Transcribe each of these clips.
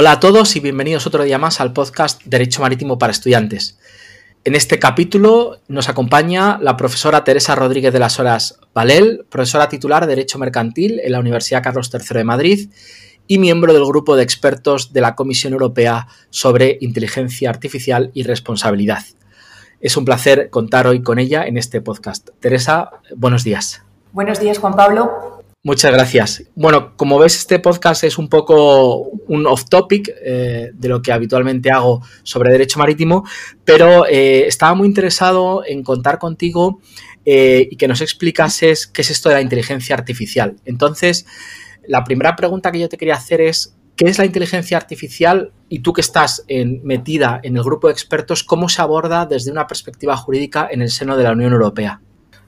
Hola a todos y bienvenidos otro día más al podcast Derecho Marítimo para Estudiantes. En este capítulo nos acompaña la profesora Teresa Rodríguez de las Horas Valel, profesora titular de Derecho Mercantil en la Universidad Carlos III de Madrid y miembro del grupo de expertos de la Comisión Europea sobre Inteligencia Artificial y Responsabilidad. Es un placer contar hoy con ella en este podcast. Teresa, buenos días. Buenos días, Juan Pablo. Muchas gracias. Bueno, como ves, este podcast es un poco un off topic eh, de lo que habitualmente hago sobre derecho marítimo, pero eh, estaba muy interesado en contar contigo eh, y que nos explicases qué es esto de la inteligencia artificial. Entonces, la primera pregunta que yo te quería hacer es, ¿qué es la inteligencia artificial? Y tú que estás metida en el grupo de expertos, ¿cómo se aborda desde una perspectiva jurídica en el seno de la Unión Europea?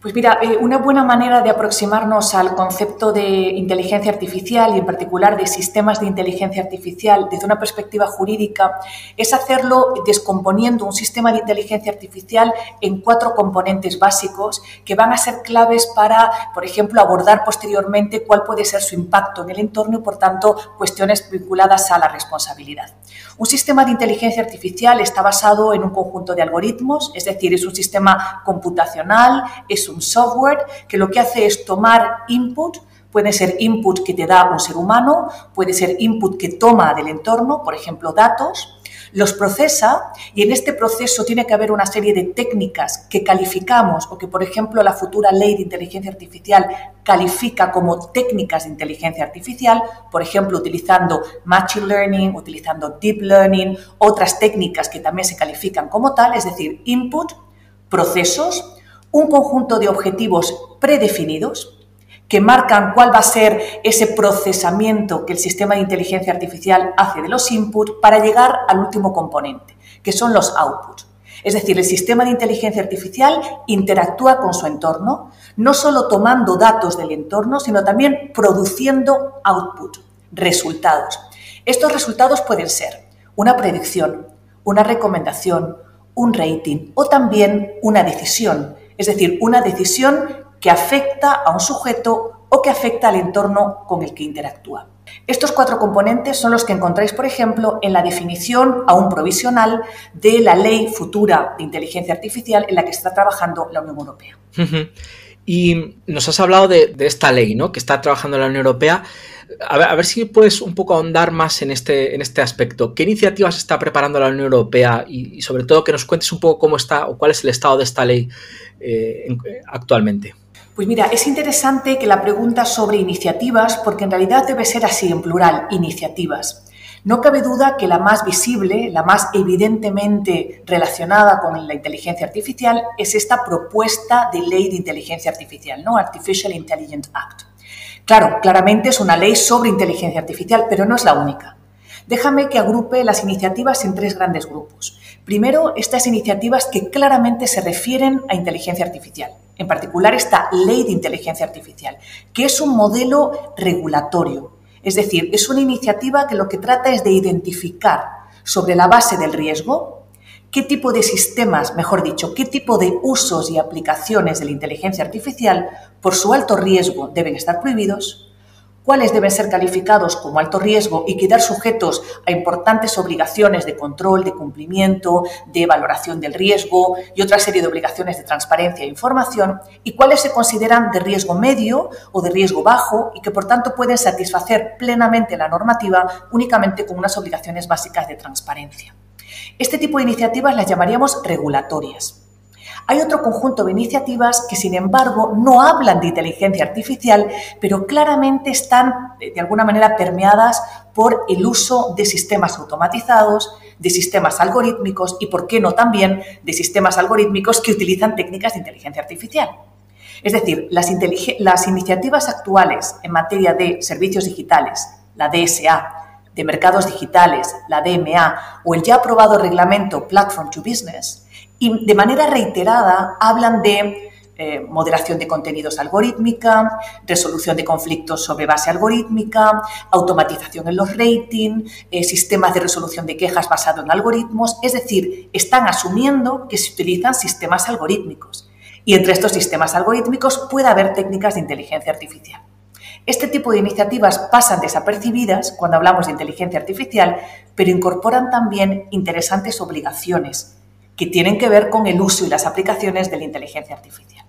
Pues mira, eh, una buena manera de aproximarnos al concepto de inteligencia artificial y en particular de sistemas de inteligencia artificial desde una perspectiva jurídica es hacerlo descomponiendo un sistema de inteligencia artificial en cuatro componentes básicos que van a ser claves para, por ejemplo, abordar posteriormente cuál puede ser su impacto en el entorno y, por tanto, cuestiones vinculadas a la responsabilidad. Un sistema de inteligencia artificial está basado en un conjunto de algoritmos, es decir, es un sistema computacional, es un software que lo que hace es tomar input, puede ser input que te da un ser humano, puede ser input que toma del entorno, por ejemplo, datos, los procesa y en este proceso tiene que haber una serie de técnicas que calificamos o que, por ejemplo, la futura ley de inteligencia artificial califica como técnicas de inteligencia artificial, por ejemplo, utilizando machine learning, utilizando deep learning, otras técnicas que también se califican como tal, es decir, input, procesos, un conjunto de objetivos predefinidos que marcan cuál va a ser ese procesamiento que el sistema de inteligencia artificial hace de los inputs para llegar al último componente, que son los outputs. Es decir, el sistema de inteligencia artificial interactúa con su entorno, no solo tomando datos del entorno, sino también produciendo output, resultados. Estos resultados pueden ser una predicción, una recomendación, un rating o también una decisión es decir, una decisión que afecta a un sujeto o que afecta al entorno con el que interactúa. Estos cuatro componentes son los que encontráis, por ejemplo, en la definición aún provisional de la ley futura de inteligencia artificial en la que está trabajando la Unión Europea. Y nos has hablado de, esta ley, ¿no? Que está trabajando la Unión Europea. A ver, si puedes un poco ahondar más en este, en este aspecto. ¿Qué iniciativas está preparando la Unión Europea? Y, sobre todo que nos cuentes un poco cómo está o cuál es el estado de esta ley eh, actualmente. Pues mira, es interesante que la pregunta sobre iniciativas, porque en realidad debe ser así en plural, iniciativas. No cabe duda que la más visible, la más evidentemente relacionada con la inteligencia artificial es esta propuesta de ley de inteligencia artificial, ¿no? Artificial Intelligence Act. Claro, claramente es una ley sobre inteligencia artificial, pero no es la única. Déjame que agrupe las iniciativas en tres grandes grupos. Primero, estas iniciativas que claramente se refieren a inteligencia artificial, en particular esta ley de inteligencia artificial, que es un modelo regulatorio, es decir, es una iniciativa que lo que trata es de identificar sobre la base del riesgo qué tipo de sistemas, mejor dicho, qué tipo de usos y aplicaciones de la inteligencia artificial por su alto riesgo deben estar prohibidos cuáles deben ser calificados como alto riesgo y quedar sujetos a importantes obligaciones de control, de cumplimiento, de valoración del riesgo y otra serie de obligaciones de transparencia e información, y cuáles se consideran de riesgo medio o de riesgo bajo y que por tanto pueden satisfacer plenamente la normativa únicamente con unas obligaciones básicas de transparencia. Este tipo de iniciativas las llamaríamos regulatorias. Hay otro conjunto de iniciativas que, sin embargo, no hablan de inteligencia artificial, pero claramente están, de alguna manera, permeadas por el uso de sistemas automatizados, de sistemas algorítmicos y, por qué no también, de sistemas algorítmicos que utilizan técnicas de inteligencia artificial. Es decir, las, iniciativas actuales en materia de servicios digitales, la DSA, de mercados digitales, la DMA, o el ya aprobado reglamento Platform to Business, y de manera reiterada hablan de eh, moderación de contenidos algorítmica, resolución de conflictos sobre base algorítmica, automatización en los ratings, eh, sistemas de resolución de quejas basado en algoritmos, es decir, están asumiendo que se utilizan sistemas algorítmicos y entre estos sistemas algorítmicos puede haber técnicas de inteligencia artificial. Este tipo de iniciativas pasan desapercibidas cuando hablamos de inteligencia artificial, pero incorporan también interesantes obligaciones que tienen que ver con el uso y las aplicaciones de la inteligencia artificial.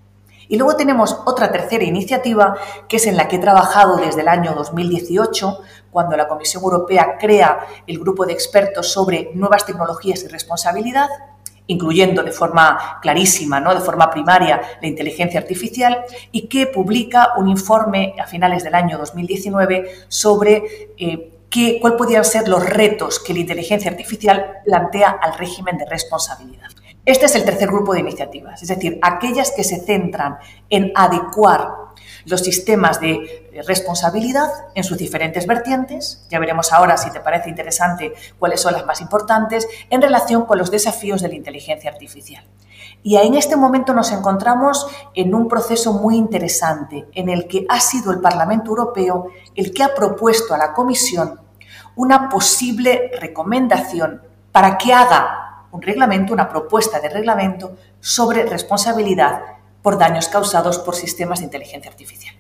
Y luego tenemos otra tercera iniciativa, que es en la que he trabajado desde el año 2018, cuando la Comisión Europea crea el grupo de expertos sobre nuevas tecnologías y responsabilidad, incluyendo de forma clarísima, ¿no? de forma primaria, la inteligencia artificial, y que publica un informe a finales del año 2019 sobre eh, qué, cuáles podían ser los retos que la inteligencia artificial plantea al régimen de responsabilidad. Este es el tercer grupo de iniciativas, es decir, aquellas que se centran en adecuar los sistemas de responsabilidad en sus diferentes vertientes. Ya veremos ahora, si te parece interesante, cuáles son las más importantes en relación con los desafíos de la inteligencia artificial. Y en este momento nos encontramos en un proceso muy interesante en el que ha sido el Parlamento Europeo el que ha propuesto a la Comisión una posible recomendación para que haga un reglamento, una propuesta de reglamento sobre responsabilidad por daños causados por sistemas de inteligencia artificial.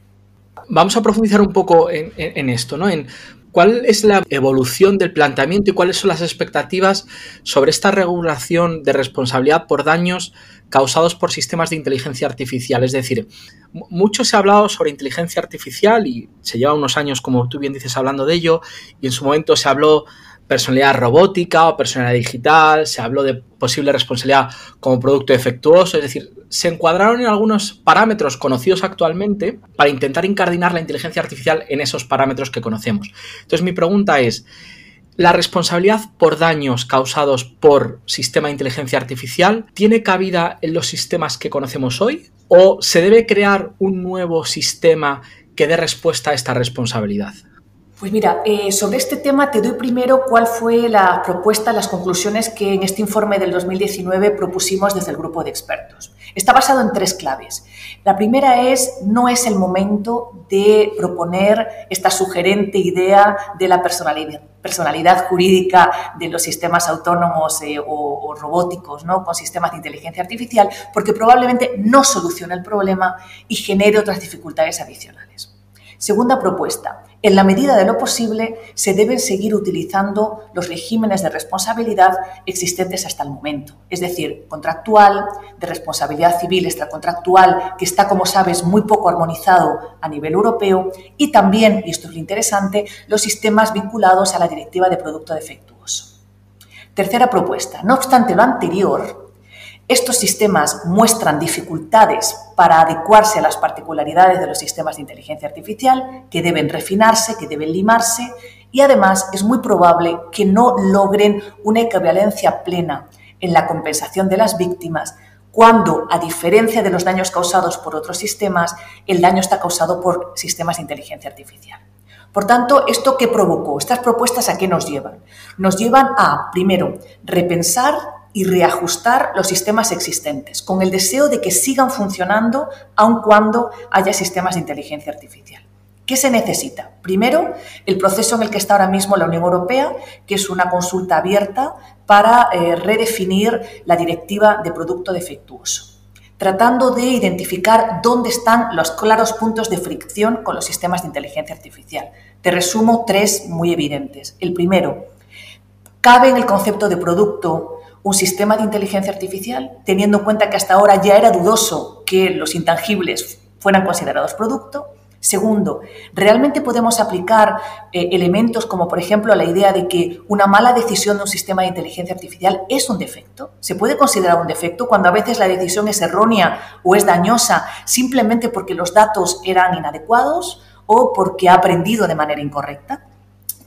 Vamos a profundizar un poco en, esto, ¿no? En cuál es la evolución del planteamiento y cuáles son las expectativas sobre esta regulación de responsabilidad por daños causados por sistemas de inteligencia artificial. Es decir, mucho se ha hablado sobre inteligencia artificial y se lleva unos años, como tú bien dices, hablando de ello, y en su momento se habló personalidad robótica o personalidad digital, se habló de posible responsabilidad como producto defectuoso, es decir, se encuadraron en algunos parámetros conocidos actualmente para intentar incardinar la inteligencia artificial en esos parámetros que conocemos. Entonces mi pregunta es, ¿la responsabilidad por daños causados por sistema de inteligencia artificial tiene cabida en los sistemas que conocemos hoy? ¿O se debe crear un nuevo sistema que dé respuesta a esta responsabilidad? Pues mira, eh, sobre este tema te doy primero cuál fue la propuesta, las conclusiones que en este informe del 2019 propusimos desde el grupo de expertos. Está basado en tres claves. La primera es, no es el momento de proponer esta sugerente idea de la personalidad, jurídica de los sistemas autónomos eh, o, o, robóticos, ¿no? con sistemas de inteligencia artificial, porque probablemente no soluciona el problema y genere otras dificultades adicionales. Segunda propuesta, en la medida de lo posible, se deben seguir utilizando los regímenes de responsabilidad existentes hasta el momento, es decir, contractual, de responsabilidad civil extracontractual, que está, como sabes, muy poco armonizado a nivel europeo, y también, y esto es lo interesante, los sistemas vinculados a la Directiva de Producto Defectuoso. Tercera propuesta. No obstante lo anterior, estos sistemas muestran dificultades para adecuarse a las particularidades de los sistemas de inteligencia artificial, que deben refinarse, que deben limarse, y además es muy probable que no logren una equivalencia plena en la compensación de las víctimas cuando, a diferencia de los daños causados por otros sistemas, el daño está causado por sistemas de inteligencia artificial. Por tanto, ¿esto qué provocó? ¿Estas propuestas a qué nos llevan? Nos llevan a, primero, repensar y reajustar los sistemas existentes, con el deseo de que sigan funcionando aun cuando haya sistemas de inteligencia artificial. ¿Qué se necesita? Primero, el proceso en el que está ahora mismo la Unión Europea, que es una consulta abierta para eh, redefinir la directiva de producto defectuoso, tratando de identificar dónde están los claros puntos de fricción con los sistemas de inteligencia artificial. Te resumo tres muy evidentes. El primero, ¿cabe en el concepto de producto un sistema de inteligencia artificial, teniendo en cuenta que hasta ahora ya era dudoso que los intangibles fueran considerados producto. Segundo, ¿realmente podemos aplicar eh, elementos como, por ejemplo, la idea de que una mala decisión de un sistema de inteligencia artificial es un defecto? ¿Se puede considerar un defecto cuando a veces la decisión es errónea o es dañosa simplemente porque los datos eran inadecuados o porque ha aprendido de manera incorrecta?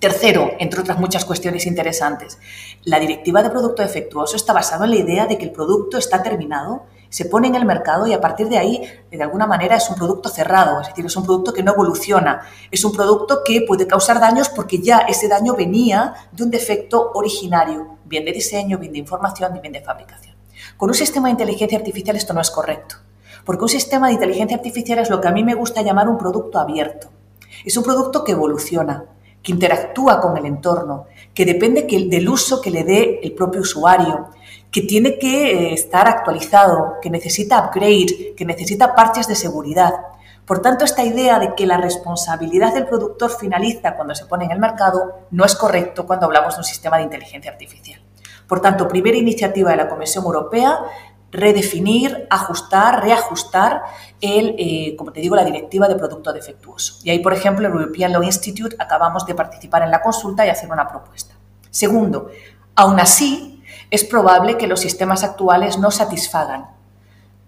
Tercero, entre otras muchas cuestiones interesantes, la directiva de producto defectuoso está basada en la idea de que el producto está terminado, se pone en el mercado y a partir de ahí, de alguna manera, es un producto cerrado, es decir, es un producto que no evoluciona, es un producto que puede causar daños porque ya ese daño venía de un defecto originario, bien de diseño, bien de información, bien de fabricación. Con un sistema de inteligencia artificial esto no es correcto, porque un sistema de inteligencia artificial es lo que a mí me gusta llamar un producto abierto. Es un producto que evoluciona, que interactúa con el entorno, que depende del uso que le dé el propio usuario, que tiene que eh, estar actualizado, que necesita upgrade, que necesita parches de seguridad. Por tanto, esta idea de que la responsabilidad del productor finaliza cuando se pone en el mercado no es correcto cuando hablamos de un sistema de inteligencia artificial. Por tanto, primera iniciativa de la Comisión Europea, redefinir, ajustar, reajustar el, eh, como te digo, la directiva de producto defectuoso. Y ahí, por ejemplo, el European Law Institute acabamos de participar en la consulta y hacer una propuesta. Segundo, aún así, es probable que los sistemas actuales no satisfagan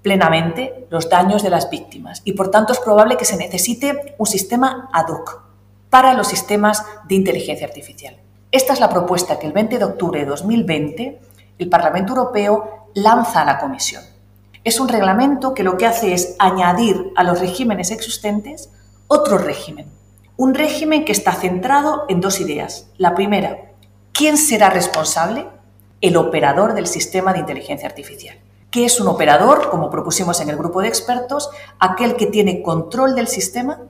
plenamente los daños de las víctimas y por tanto es probable que se necesite un sistema ad hoc para los sistemas de inteligencia artificial. Esta es la propuesta que el 20 de octubre de 2020 el Parlamento Europeo lanza a la Comisión. Es un reglamento que lo que hace es añadir a los regímenes existentes otro régimen. Un régimen que está centrado en dos ideas. La primera, ¿quién será responsable? El operador del sistema de inteligencia artificial. ¿Qué es un operador? Como propusimos en el grupo de expertos, aquel que tiene control del sistema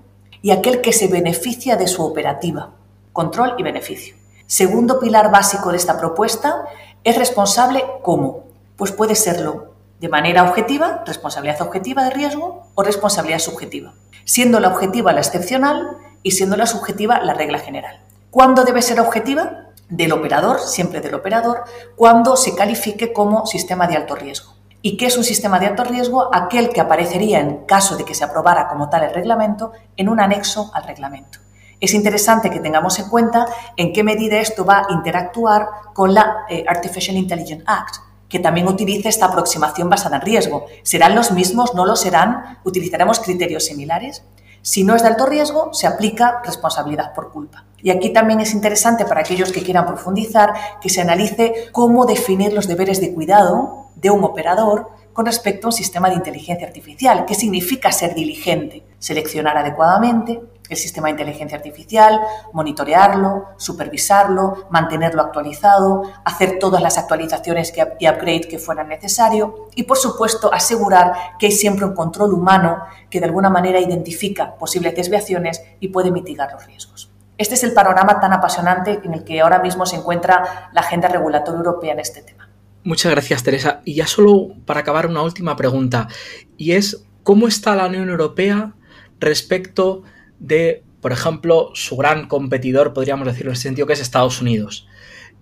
y aquel que se beneficia de su operativa. Control y beneficio. Segundo pilar básico de esta propuesta, es responsable cómo. Pues puede serlo de manera objetiva, responsabilidad objetiva de riesgo o responsabilidad subjetiva, siendo la objetiva la excepcional y siendo la subjetiva la regla general. ¿Cuándo debe ser objetiva? Del operador, siempre del operador, cuando se califique como sistema de alto riesgo. ¿Y qué es un sistema de alto riesgo? Aquel que aparecería en caso de que se aprobara como tal el reglamento en un anexo al reglamento. Es interesante que tengamos en cuenta en qué medida esto va a interactuar con la eh, Artificial Intelligence Act, que también utiliza esta aproximación basada en riesgo. ¿Serán los mismos? ¿No lo serán? ¿Utilizaremos criterios similares? Si no es de alto riesgo, se aplica responsabilidad por culpa. Y aquí también es interesante para aquellos que quieran profundizar que se analice cómo definir los deberes de cuidado de un operador con respecto a un sistema de inteligencia artificial. ¿Qué significa ser diligente? Seleccionar adecuadamente el sistema de inteligencia artificial, monitorearlo, supervisarlo, mantenerlo actualizado, hacer todas las actualizaciones y upgrade que fueran necesario y, por supuesto, asegurar que hay siempre un control humano que de alguna manera identifica posibles desviaciones y puede mitigar los riesgos. Este es el panorama tan apasionante en el que ahora mismo se encuentra la agenda regulatoria europea en este tema. Muchas gracias, Teresa. Y ya solo para acabar una última pregunta, y es, ¿cómo está la Unión Europea respecto de, por ejemplo, su gran competidor, podríamos decirlo en ese sentido, que es Estados Unidos?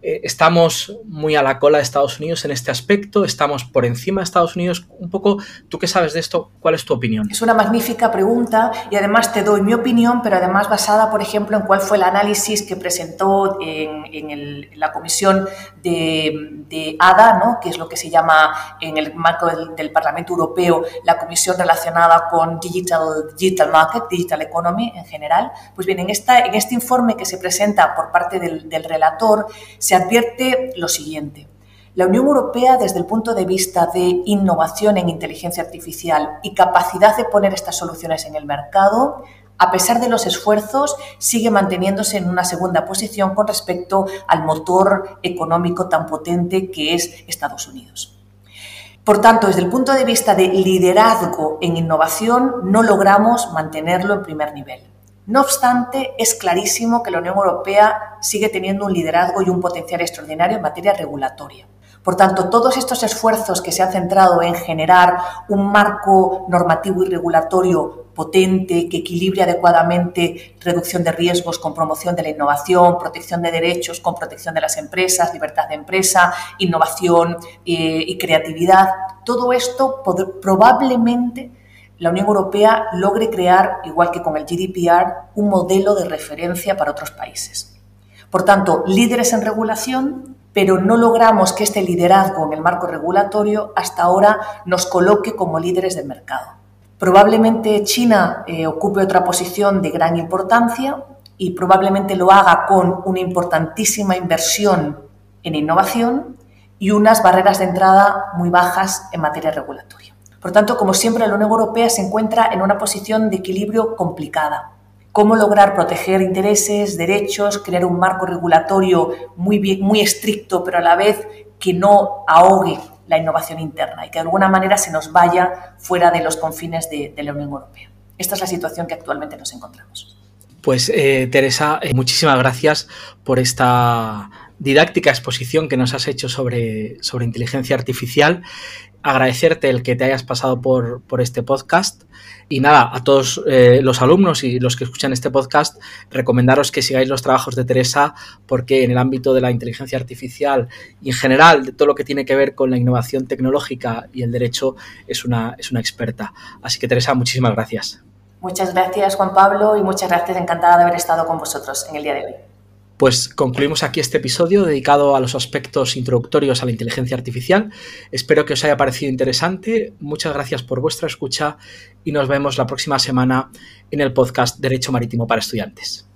Eh, estamos muy a la cola de Estados Unidos en este aspecto, estamos por encima de Estados Unidos. Un poco, ¿tú qué sabes de esto? ¿Cuál es tu opinión? Es una magnífica pregunta y además te doy mi opinión, pero además basada, por ejemplo, en cuál fue el análisis que presentó en, la comisión de, ADA, ¿no? que es lo que se llama en el marco del, Parlamento Europeo la comisión relacionada con digital, digital market, digital economy en general. Pues bien, en, esta, en este informe que se presenta por parte del, del relator, se advierte lo siguiente. La Unión Europea, desde el punto de vista de innovación en inteligencia artificial y capacidad de poner estas soluciones en el mercado, a pesar de los esfuerzos, sigue manteniéndose en una segunda posición con respecto al motor económico tan potente que es Estados Unidos. Por tanto, desde el punto de vista de liderazgo en innovación, no logramos mantenerlo en primer nivel. No obstante, es clarísimo que la Unión Europea sigue teniendo un liderazgo y un potencial extraordinario en materia regulatoria. Por tanto, todos estos esfuerzos que se han centrado en generar un marco normativo y regulatorio potente que equilibre adecuadamente reducción de riesgos con promoción de la innovación, protección de derechos con protección de las empresas, libertad de empresa, innovación eh, y creatividad, todo esto probablemente la Unión Europea logre crear, igual que con el GDPR, un modelo de referencia para otros países. Por tanto, líderes en regulación, pero no logramos que este liderazgo en el marco regulatorio hasta ahora nos coloque como líderes del mercado. Probablemente China eh, ocupe otra posición de gran importancia y probablemente lo haga con una importantísima inversión en innovación y unas barreras de entrada muy bajas en materia regulatoria. Por tanto, como siempre, la Unión Europea se encuentra en una posición de equilibrio complicada. Cómo lograr proteger intereses, derechos, crear un marco regulatorio muy, muy estricto, pero a la vez que no ahogue la innovación interna y que de alguna manera se nos vaya fuera de los confines de, de la Unión Europea. Esta es la situación que actualmente nos encontramos. Pues eh, Teresa, eh, muchísimas gracias por esta didáctica exposición que nos has hecho sobre, sobre inteligencia artificial. Agradecerte el que te hayas pasado por, por este podcast. Y nada, a todos eh, los alumnos y los que escuchan este podcast, recomendaros que sigáis los trabajos de Teresa, porque en el ámbito de la inteligencia artificial y en general de todo lo que tiene que ver con la innovación tecnológica y el derecho, es una, es una experta. Así que Teresa, muchísimas gracias. Muchas gracias, Juan Pablo, y muchas gracias, encantada de haber estado con vosotros en el día de hoy. Pues concluimos aquí este episodio dedicado a los aspectos introductorios a la inteligencia artificial. Espero que os haya parecido interesante. Muchas gracias por vuestra escucha y nos vemos la próxima semana en el podcast Derecho Marítimo para Estudiantes.